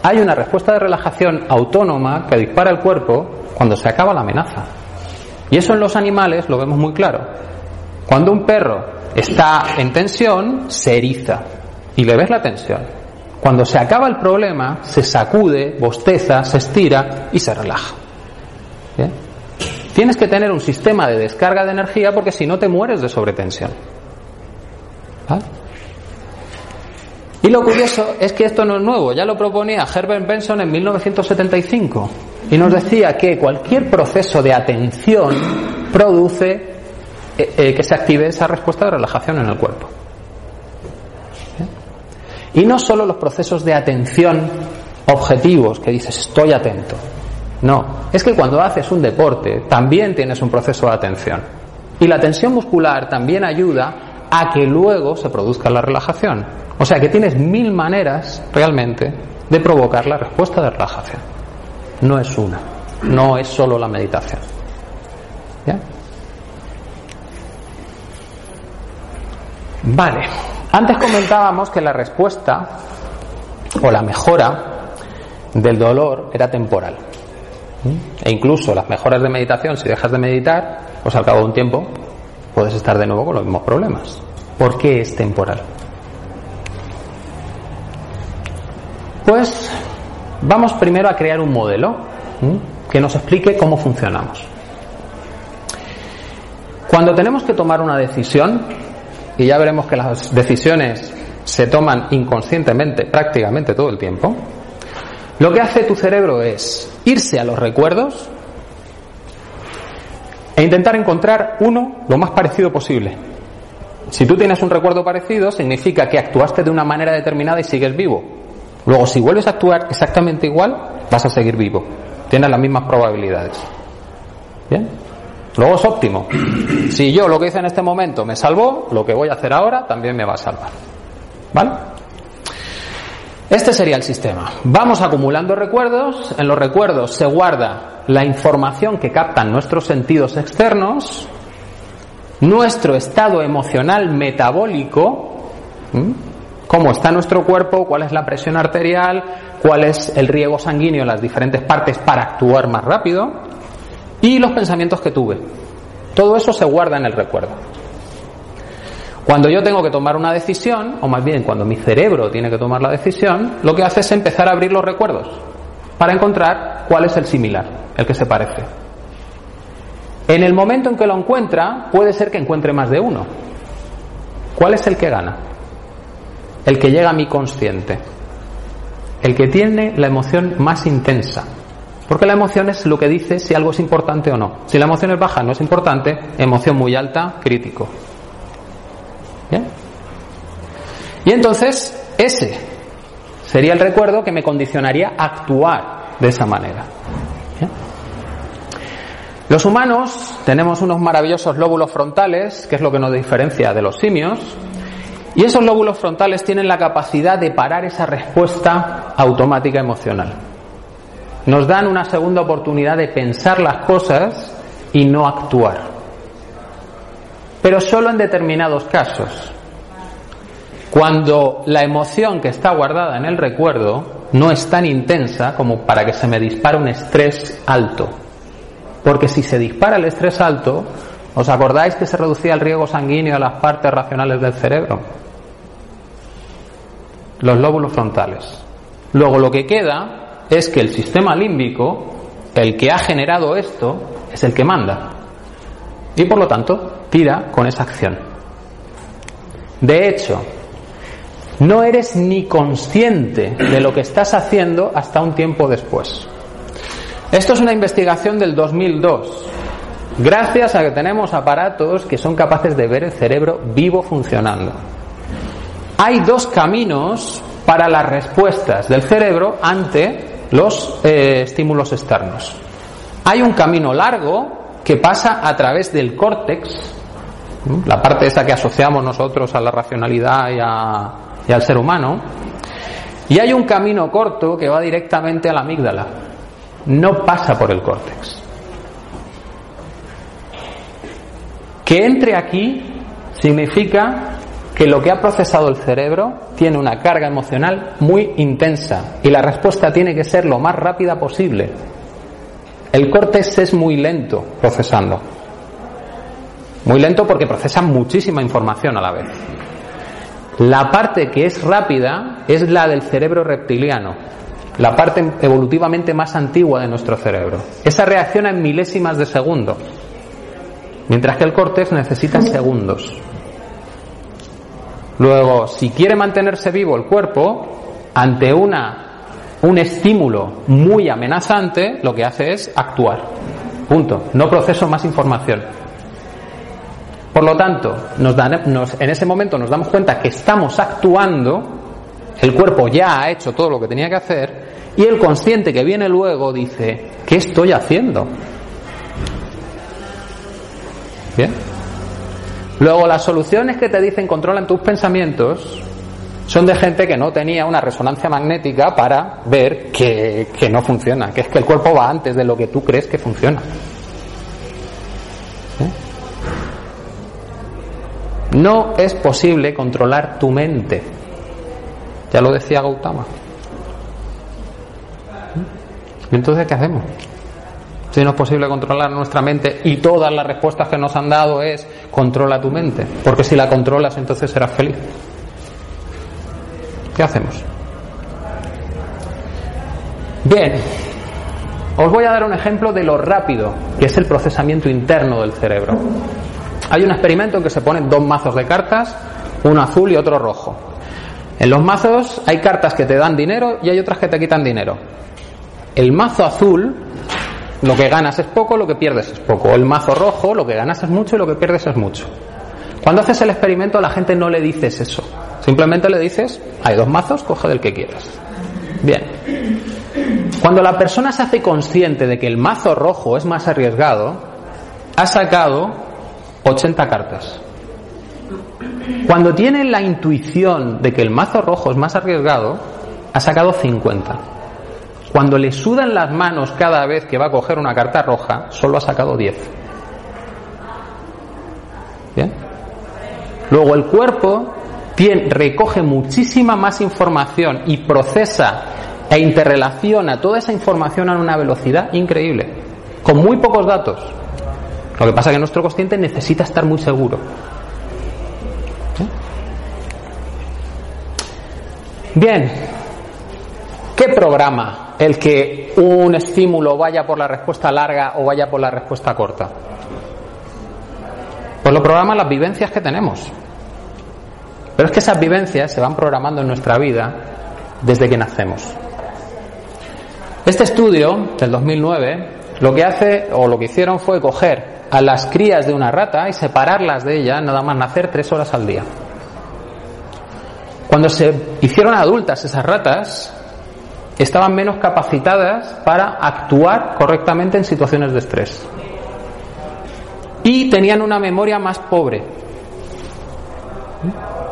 hay una respuesta de relajación autónoma que dispara el cuerpo cuando se acaba la amenaza. Y eso en los animales lo vemos muy claro. Cuando un perro está en tensión, se eriza y le ves la tensión. Cuando se acaba el problema, se sacude, bosteza, se estira y se relaja. Tienes que tener un sistema de descarga de energía porque si no te mueres de sobretensión. Y lo curioso es que esto no es nuevo, ya lo proponía Herbert Benson en 1975 y nos decía que cualquier proceso de atención produce eh, eh, que se active esa respuesta de relajación en el cuerpo. Y no solo los procesos de atención objetivos, que dices estoy atento, no, es que cuando haces un deporte también tienes un proceso de atención. Y la tensión muscular también ayuda a que luego se produzca la relajación. O sea que tienes mil maneras realmente de provocar la respuesta de relajación. No es una, no es solo la meditación. ¿Ya? Vale, antes comentábamos que la respuesta o la mejora del dolor era temporal. E incluso las mejoras de meditación, si dejas de meditar, pues al cabo de un tiempo puedes estar de nuevo con los mismos problemas. ¿Por qué es temporal? Pues vamos primero a crear un modelo que nos explique cómo funcionamos. Cuando tenemos que tomar una decisión, y ya veremos que las decisiones se toman inconscientemente prácticamente todo el tiempo, lo que hace tu cerebro es irse a los recuerdos e intentar encontrar uno lo más parecido posible. Si tú tienes un recuerdo parecido, significa que actuaste de una manera determinada y sigues vivo. Luego, si vuelves a actuar exactamente igual, vas a seguir vivo. Tienes las mismas probabilidades. ¿Bien? Luego es óptimo. Si yo lo que hice en este momento me salvó, lo que voy a hacer ahora también me va a salvar. ¿Vale? Este sería el sistema. Vamos acumulando recuerdos, en los recuerdos se guarda la información que captan nuestros sentidos externos, nuestro estado emocional metabólico, cómo está nuestro cuerpo, cuál es la presión arterial, cuál es el riego sanguíneo en las diferentes partes para actuar más rápido, y los pensamientos que tuve. Todo eso se guarda en el recuerdo. Cuando yo tengo que tomar una decisión, o más bien cuando mi cerebro tiene que tomar la decisión, lo que hace es empezar a abrir los recuerdos para encontrar cuál es el similar, el que se parece. En el momento en que lo encuentra, puede ser que encuentre más de uno. ¿Cuál es el que gana? El que llega a mi consciente. El que tiene la emoción más intensa. Porque la emoción es lo que dice si algo es importante o no. Si la emoción es baja, no es importante. Emoción muy alta, crítico. Y entonces ese sería el recuerdo que me condicionaría a actuar de esa manera. Los humanos tenemos unos maravillosos lóbulos frontales, que es lo que nos diferencia de los simios, y esos lóbulos frontales tienen la capacidad de parar esa respuesta automática emocional. Nos dan una segunda oportunidad de pensar las cosas y no actuar pero solo en determinados casos. Cuando la emoción que está guardada en el recuerdo no es tan intensa como para que se me dispare un estrés alto. Porque si se dispara el estrés alto, ¿os acordáis que se reducía el riego sanguíneo a las partes racionales del cerebro? Los lóbulos frontales. Luego lo que queda es que el sistema límbico, el que ha generado esto, es el que manda. Y por lo tanto, tira con esa acción. De hecho, no eres ni consciente de lo que estás haciendo hasta un tiempo después. Esto es una investigación del 2002, gracias a que tenemos aparatos que son capaces de ver el cerebro vivo funcionando. Hay dos caminos para las respuestas del cerebro ante los eh, estímulos externos. Hay un camino largo que pasa a través del córtex, la parte esa que asociamos nosotros a la racionalidad y, al ser humano, Y hay un camino corto que va directamente a la amígdala. No pasa por el córtex. Que entre aquí significa que lo que ha procesado el cerebro tiene una carga emocional muy intensa y la respuesta tiene que ser lo más rápida posible. El córtex es muy lento procesando. Muy lento porque procesa muchísima información a la vez. La parte que es rápida es la del cerebro reptiliano, la parte evolutivamente más antigua de nuestro cerebro. Esa reacciona en milésimas de segundo, mientras que el córtex necesita segundos. Luego, si quiere mantenerse vivo el cuerpo, ante una, un estímulo muy amenazante, lo que hace es actuar. Punto. No proceso más información. Por lo tanto, en ese momento nos damos cuenta que estamos actuando, el cuerpo ya ha hecho todo lo que tenía que hacer, y el consciente que viene luego dice, ¿qué estoy haciendo? Bien. Luego, las soluciones que te dicen controlan tus pensamientos son de gente que no tenía una resonancia magnética para ver que, que no funciona, que es que el cuerpo va antes de lo que tú crees que funciona. No es posible controlar tu mente. Ya lo decía Gautama. ¿Y entonces qué hacemos? Si no es posible controlar nuestra mente y todas las respuestas que nos han dado es controla tu mente, porque si la controlas entonces serás feliz. ¿Qué hacemos? Bien, os voy a dar un ejemplo de lo rápido que es el procesamiento interno del cerebro. Hay un experimento en que se ponen dos mazos de cartas, uno azul y otro rojo. En los mazos hay cartas que te dan dinero y hay otras que te quitan dinero. El mazo azul, lo que ganas es poco, lo que pierdes es poco. El mazo rojo, lo que ganas es mucho y lo que pierdes es mucho. Cuando haces el experimento, la gente no le dices eso. Simplemente le dices, hay dos mazos, coge del que quieras. Bien. Cuando la persona se hace consciente de que el mazo rojo es más arriesgado, ha sacado 80 cartas. Cuando tiene la intuición de que el mazo rojo es más arriesgado, ha sacado 50. Cuando le sudan las manos cada vez que va a coger una carta roja, solo ha sacado 10. ¿Bien? Luego el cuerpo tiene, recoge muchísima más información y procesa e interrelaciona toda esa información a una velocidad increíble, con muy pocos datos. Lo que pasa es que nuestro consciente necesita estar muy seguro. Bien, ¿qué programa el que un estímulo vaya por la respuesta larga o vaya por la respuesta corta? Pues lo programa las vivencias que tenemos. Pero es que esas vivencias se van programando en nuestra vida desde que nacemos. Este estudio del 2009 lo que hace o lo que hicieron fue coger a las crías de una rata y separarlas de ella nada más nacer tres horas al día. Cuando se hicieron adultas esas ratas, estaban menos capacitadas para actuar correctamente en situaciones de estrés. Y tenían una memoria más pobre.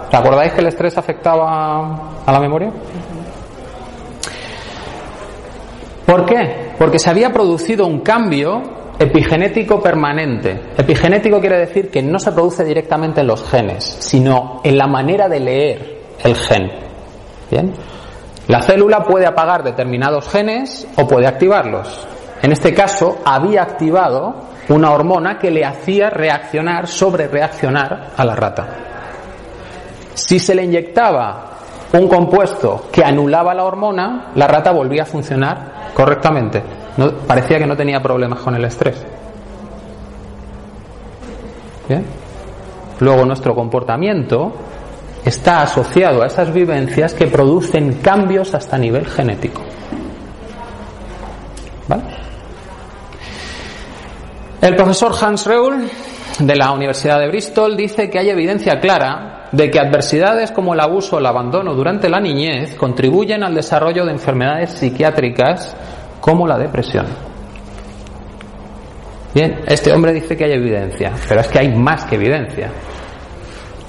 ¿Te acordáis que el estrés afectaba a la memoria? ¿Por qué? Porque se había producido un cambio Epigenético permanente. Epigenético quiere decir que no se produce directamente en los genes, sino en la manera de leer el gen. ¿Bien? La célula puede apagar determinados genes o puede activarlos. En este caso, había activado una hormona que le hacía reaccionar, sobre reaccionar a la rata. Si se le inyectaba un compuesto que anulaba la hormona, la rata volvía a funcionar correctamente parecía que no tenía problemas con el estrés. Luego nuestro comportamiento está asociado a esas vivencias que producen cambios hasta nivel genético. El profesor Hans Reul de la Universidad de Bristol dice que hay evidencia clara de que adversidades como el abuso o el abandono durante la niñez contribuyen al desarrollo de enfermedades psiquiátricas como la depresión. Bien, este hombre dice que hay evidencia, pero es que hay más que evidencia.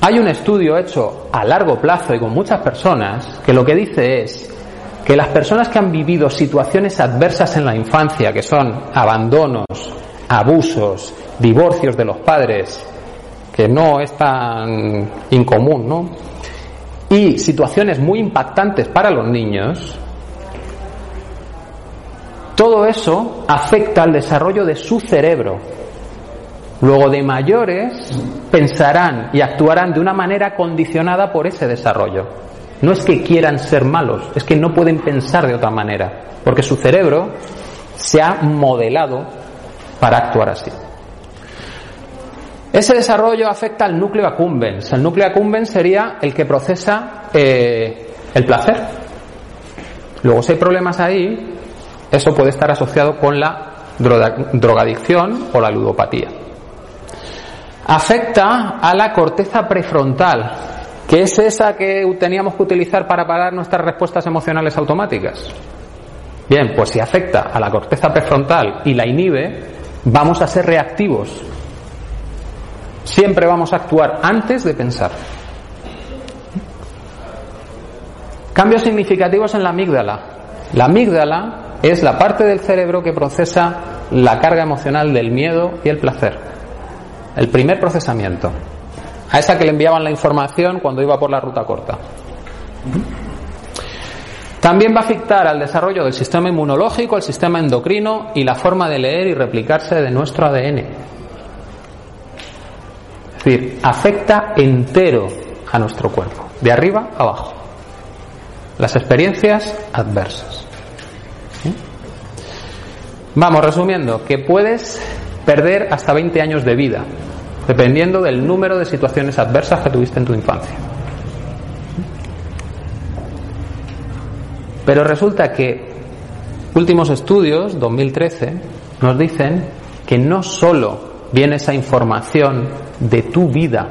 Hay un estudio hecho a largo plazo y con muchas personas que lo que dice es que las personas que han vivido situaciones adversas en la infancia, que son abandonos, abusos, divorcios de los padres, que no es tan incomún, ¿no? Y situaciones muy impactantes para los niños, todo eso afecta al desarrollo de su cerebro. Luego de mayores pensarán y actuarán de una manera condicionada por ese desarrollo. No es que quieran ser malos, es que no pueden pensar de otra manera, porque su cerebro se ha modelado para actuar así. Ese desarrollo afecta al núcleo accumbens. El núcleo accumbens sería el que procesa eh, el placer. Luego, si hay problemas ahí, eso puede estar asociado con la drogadicción o la ludopatía. Afecta a la corteza prefrontal, que es esa que teníamos que utilizar para parar nuestras respuestas emocionales automáticas. Bien, pues si afecta a la corteza prefrontal y la inhibe, vamos a ser reactivos. Siempre vamos a actuar antes de pensar. Cambios significativos en la amígdala. La amígdala es la parte del cerebro que procesa la carga emocional del miedo y el placer. El primer procesamiento. A esa que le enviaban la información cuando iba por la ruta corta. También va a afectar al desarrollo del sistema inmunológico, el sistema endocrino y la forma de leer y replicarse de nuestro ADN. Es decir, afecta entero a nuestro cuerpo, de arriba a abajo. Las experiencias adversas. Vamos, resumiendo, que puedes perder hasta 20 años de vida, dependiendo del número de situaciones adversas que tuviste en tu infancia. Pero resulta que últimos estudios, 2013, nos dicen que no solo viene esa información de tu vida,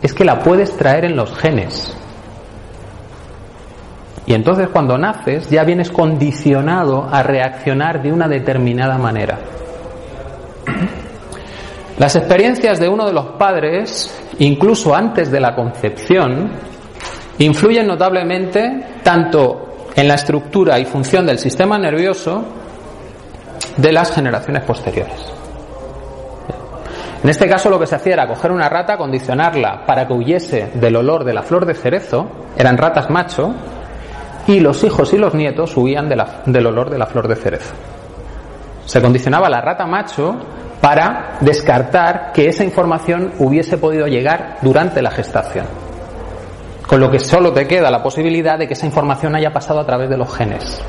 es que la puedes traer en los genes. Y entonces cuando naces ya vienes condicionado a reaccionar de una determinada manera. Las experiencias de uno de los padres, incluso antes de la concepción, influyen notablemente tanto en la estructura y función del sistema nervioso de las generaciones posteriores. En este caso lo que se hacía era coger una rata, condicionarla para que huyese del olor de la flor de cerezo, eran ratas macho, y los hijos y los nietos huían del olor de la flor de cerezo. Se condicionaba la rata macho para descartar que esa información hubiese podido llegar durante la gestación. Con lo que solo te queda la posibilidad de que esa información haya pasado a través de los genes.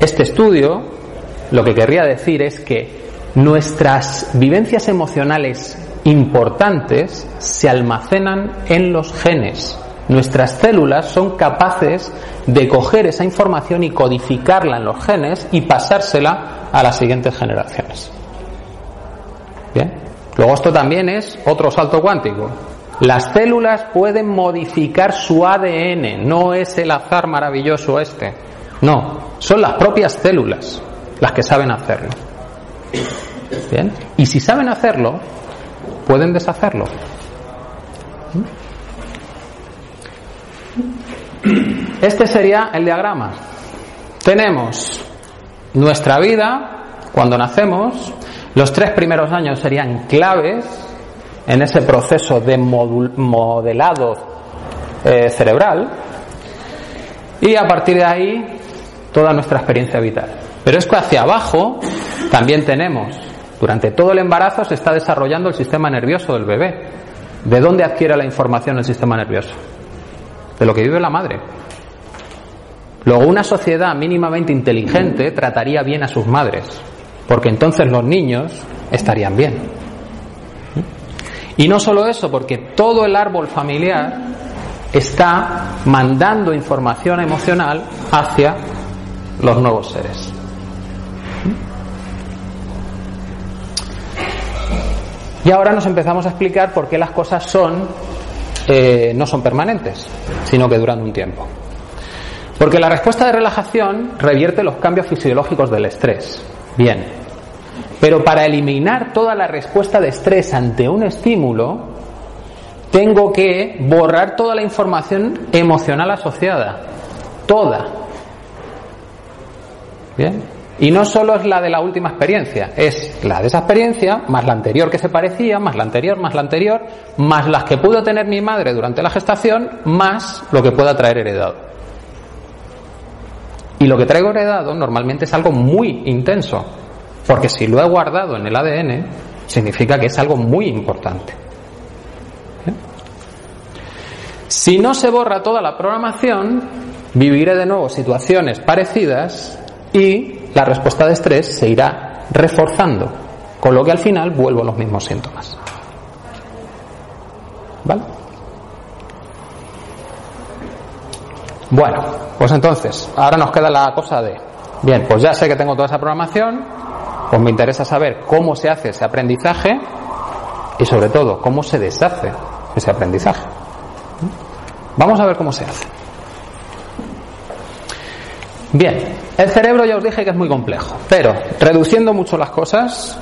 Este estudio lo que querría decir es que nuestras vivencias emocionales importantes se almacenan en los genes Nuestras células son capaces de coger esa información y codificarla en los genes y pasársela a las siguientes generaciones. Bien. Luego esto también es otro salto cuántico. Las células pueden modificar su ADN, no es el azar maravilloso este. No, son las propias células las que saben hacerlo. Bien. Y si saben hacerlo, pueden deshacerlo. Este sería el diagrama. Tenemos nuestra vida cuando nacemos, los tres primeros años serían claves en ese proceso de modelado eh, cerebral y a partir de ahí toda nuestra experiencia vital. Pero es que hacia abajo también tenemos, durante todo el embarazo se está desarrollando el sistema nervioso del bebé. ¿De dónde adquiere la información el sistema nervioso? De lo que vive la madre. Luego, una sociedad mínimamente inteligente trataría bien a sus madres, porque entonces los niños estarían bien. Y no solo eso, porque todo el árbol familiar está mandando información emocional hacia los nuevos seres. Y ahora nos empezamos a explicar por qué las cosas son eh, no son permanentes, sino que duran un tiempo. Porque la respuesta de relajación revierte los cambios fisiológicos del estrés. Bien. Pero para eliminar toda la respuesta de estrés ante un estímulo, tengo que borrar toda la información emocional asociada. toda. ¿Bien? Y no solo es la de la última experiencia, es la de esa experiencia, más la anterior que se parecía, más la anterior, más la anterior, más las que pudo tener mi madre durante la gestación, más lo que pueda traer heredado. Y lo que traigo heredado normalmente es algo muy intenso, porque si lo he guardado en el ADN, significa que es algo muy importante. ¿Eh? Si no se borra toda la programación, viviré de nuevo situaciones parecidas y la respuesta de estrés se irá reforzando, con lo que al final vuelvo a los mismos síntomas. ¿Vale? Bueno, pues entonces, ahora nos queda la cosa de, bien, pues ya sé que tengo toda esa programación, pues me interesa saber cómo se hace ese aprendizaje y sobre todo cómo se deshace ese aprendizaje. Vamos a ver cómo se hace. Bien, el cerebro ya os dije que es muy complejo, pero reduciendo mucho las cosas,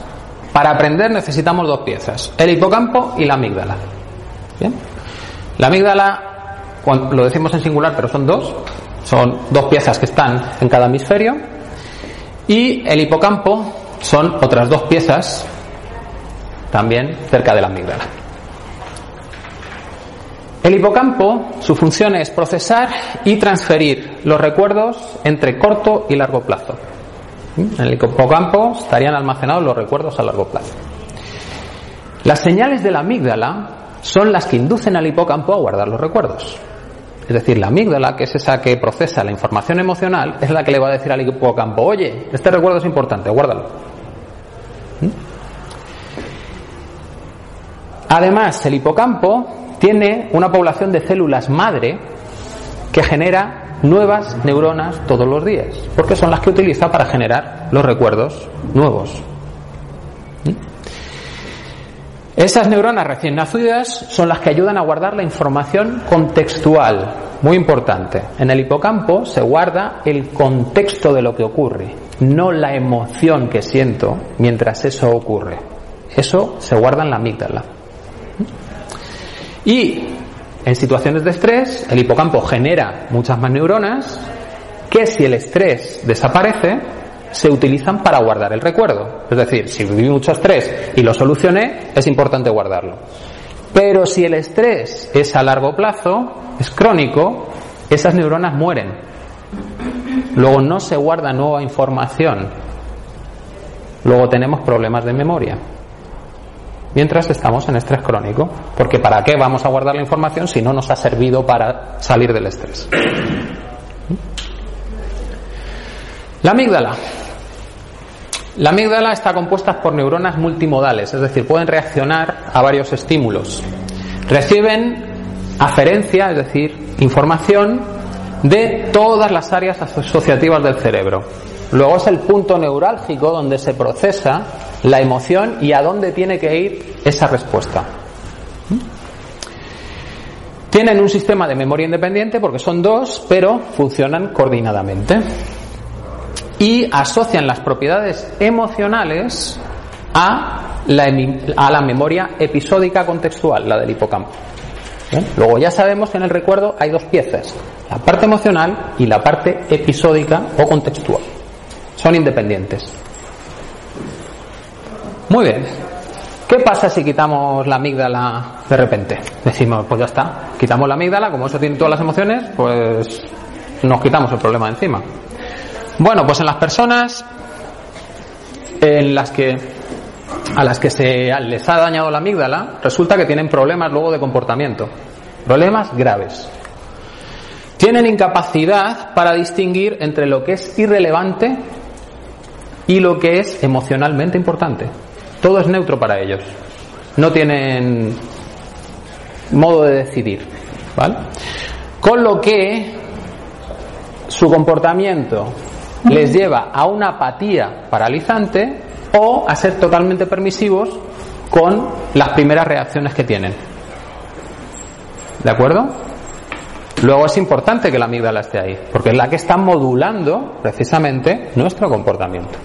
para aprender necesitamos dos piezas, el hipocampo y la amígdala. Bien, la amígdala, lo decimos en singular, pero son dos, son dos piezas que están en cada hemisferio, y el hipocampo son otras dos piezas también cerca de la amígdala. El hipocampo, su función es procesar y transferir los recuerdos entre corto y largo plazo. En el hipocampo estarían almacenados los recuerdos a largo plazo. Las señales de la amígdala son las que inducen al hipocampo a guardar los recuerdos. Es decir, la amígdala, que es esa que procesa la información emocional, es la que le va a decir al hipocampo, oye, este recuerdo es importante, guárdalo. ¿Mm? Además, el hipocampo tiene una población de células madre que genera nuevas neuronas todos los días, porque son las que utiliza para generar los recuerdos nuevos. Esas neuronas recién nacidas son las que ayudan a guardar la información contextual, muy importante. En el hipocampo se guarda el contexto de lo que ocurre, no la emoción que siento mientras eso ocurre. Eso se guarda en la amígdala. Y en situaciones de estrés, el hipocampo genera muchas más neuronas que si el estrés desaparece, se utilizan para guardar el recuerdo. Es decir, si viví mucho estrés y lo solucioné, es importante guardarlo. Pero si el estrés es a largo plazo, es crónico, esas neuronas mueren. Luego no se guarda nueva información. Luego tenemos problemas de memoria mientras estamos en estrés crónico. Porque ¿para qué vamos a guardar la información si no nos ha servido para salir del estrés? La amígdala. La amígdala está compuesta por neuronas multimodales, es decir, pueden reaccionar a varios estímulos. Reciben aferencia, es decir, información de todas las áreas asociativas del cerebro. Luego es el punto neurálgico donde se procesa la emoción y a dónde tiene que ir esa respuesta. Tienen un sistema de memoria independiente porque son dos, pero funcionan coordinadamente. Y asocian las propiedades emocionales a la, memoria episódica contextual, la del hipocampo. Luego ya sabemos que en el recuerdo hay dos piezas, la parte emocional y la parte episódica o contextual. Son independientes. Muy bien. ¿Qué pasa si quitamos la amígdala de repente? Decimos, pues ya está, quitamos la amígdala, como eso tiene todas las emociones, pues nos quitamos el problema de encima. Bueno, pues en las personas en las que a las que se les ha dañado la amígdala, resulta que tienen problemas luego de comportamiento, problemas graves. Tienen incapacidad para distinguir entre lo que es irrelevante y lo que es emocionalmente importante. Todo es neutro para ellos. No tienen modo de decidir. ¿vale? Con lo que su comportamiento les lleva a una apatía paralizante o a ser totalmente permisivos con las primeras reacciones que tienen. ¿De acuerdo? Luego es importante que la amígdala esté ahí, porque es la que está modulando precisamente nuestro comportamiento.